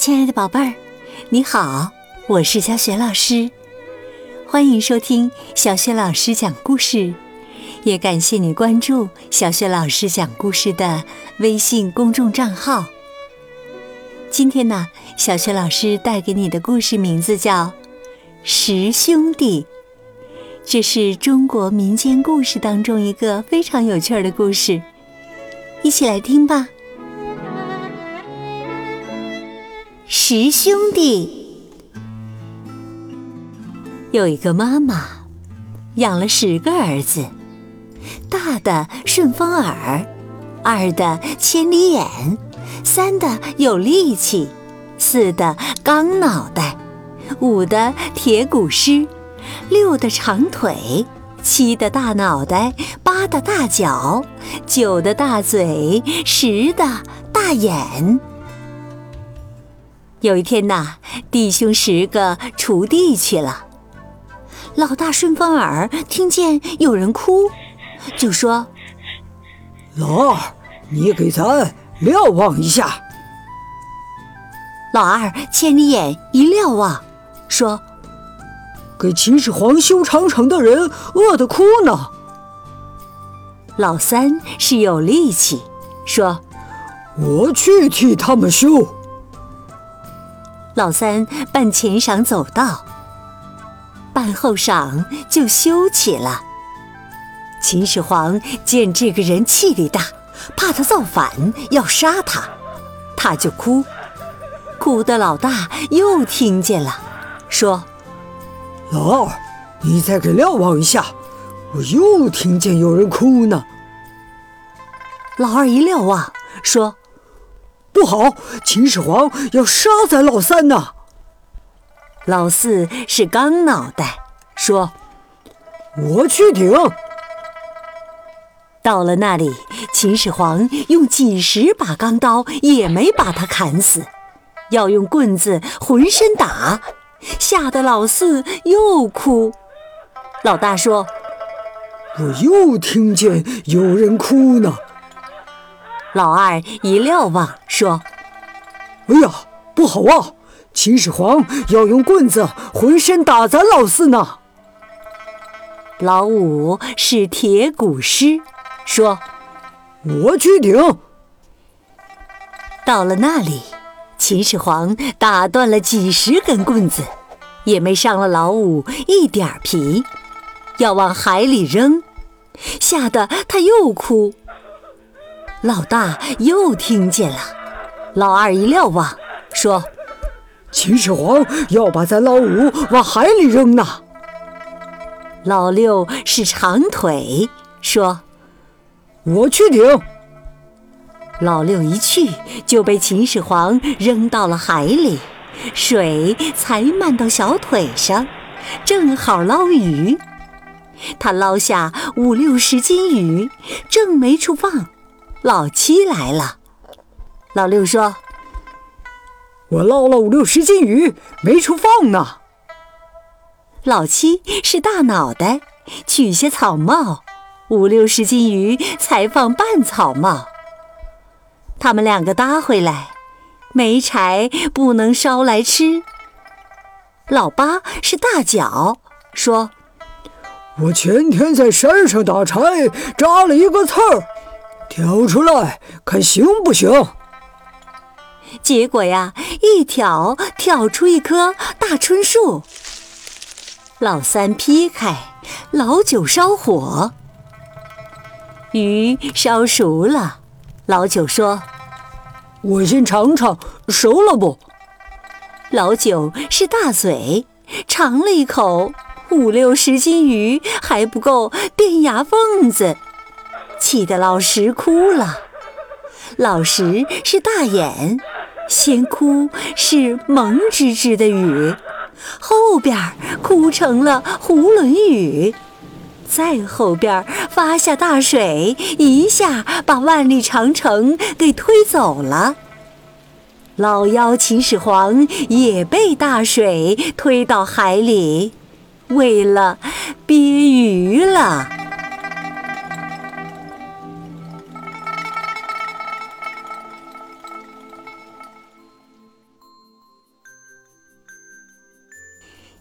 亲爱的宝贝儿，你好，我是小雪老师，欢迎收听小雪老师讲故事，也感谢你关注小雪老师讲故事的微信公众账号。今天呢，小雪老师带给你的故事名字叫《十兄弟》，这是中国民间故事当中一个非常有趣的故事，一起来听吧。十兄弟有一个妈妈，养了十个儿子，大的顺风耳，二的千里眼，三的有力气，四的钢脑袋，五的铁骨狮，六的长腿，七的大脑袋，八的大脚，九的大嘴，十的大眼。有一天呐，弟兄十个锄地去了。老大顺风耳听见有人哭，就说：“老二，你给咱瞭望一下。”老二千里眼一瞭望，说：“给秦始皇修长城的人饿得哭呢。”老三是有力气，说：“我去替他们修。”老三办前晌走道，办后晌就休起了。秦始皇见这个人气力大，怕他造反要杀他，他就哭，哭的老大又听见了，说：“老二，你再给瞭望一下，我又听见有人哭呢。”老二一瞭望，说。不好！秦始皇要杀咱老三呢。老四是钢脑袋，说：“我去顶。”到了那里，秦始皇用几十把钢刀也没把他砍死，要用棍子浑身打，吓得老四又哭。老大说：“我又听见有人哭呢。”老二一瞭望，说：“哎呀，不好啊！秦始皇要用棍子浑身打咱老四呢。”老五是铁骨狮，说：“我去顶。”到了那里，秦始皇打断了几十根棍子，也没伤了老五一点皮，要往海里扔，吓得他又哭。老大又听见了，老二一瞭望，说：“秦始皇要把咱老五往海里扔呢。”老六是长腿，说：“我去顶。”老六一去就被秦始皇扔到了海里，水才漫到小腿上，正好捞鱼。他捞下五六十斤鱼，正没处放。老七来了，老六说：“我捞了五六十斤鱼，没处放呢。”老七是大脑袋，取些草帽，五六十斤鱼才放半草帽。他们两个搭回来，没柴不能烧来吃。老八是大脚，说：“我前天在山上打柴，扎了一个刺儿。”挑出来看行不行？结果呀，一挑挑出一棵大椿树。老三劈开，老九烧火，鱼烧熟了。老九说：“我先尝尝，熟了不？”老九是大嘴，尝了一口，五六十斤鱼还不够垫牙缝子。气得老石哭了，老石是大眼，先哭是蒙吱吱的雨，后边哭成了囫囵雨，再后边发下大水，一下把万里长城给推走了。老妖秦始皇也被大水推到海里，为了憋鱼了。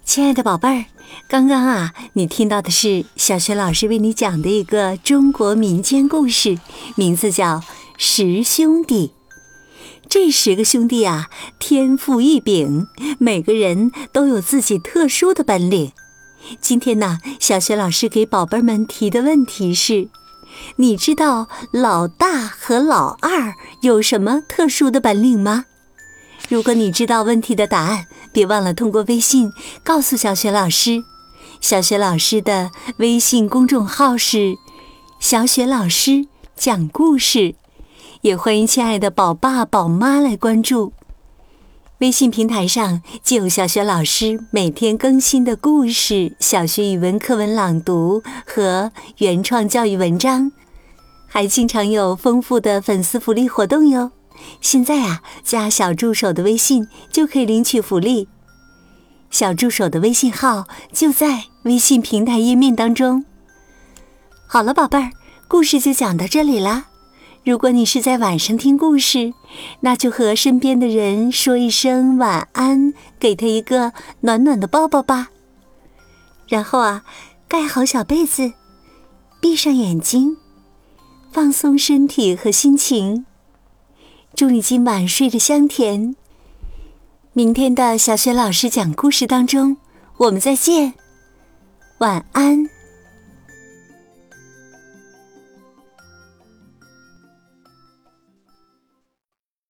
亲爱的宝贝儿，刚刚啊，你听到的是小雪老师为你讲的一个中国民间故事，名字叫《十兄弟》。这十个兄弟啊，天赋异禀，每个人都有自己特殊的本领。今天呢，小雪老师给宝贝们提的问题是：你知道老大和老二有什么特殊的本领吗？如果你知道问题的答案，别忘了通过微信告诉小雪老师。小雪老师的微信公众号是“小雪老师讲故事”，也欢迎亲爱的宝爸宝妈来关注。微信平台上既有小雪老师每天更新的故事、小学语文课文朗读和原创教育文章，还经常有丰富的粉丝福利活动哟。现在啊，加小助手的微信就可以领取福利。小助手的微信号就在微信平台页面当中。好了，宝贝儿，故事就讲到这里啦。如果你是在晚上听故事，那就和身边的人说一声晚安，给他一个暖暖的抱抱吧。然后啊，盖好小被子，闭上眼睛，放松身体和心情。祝你今晚睡得香甜。明天的小雪老师讲故事当中，我们再见，晚安。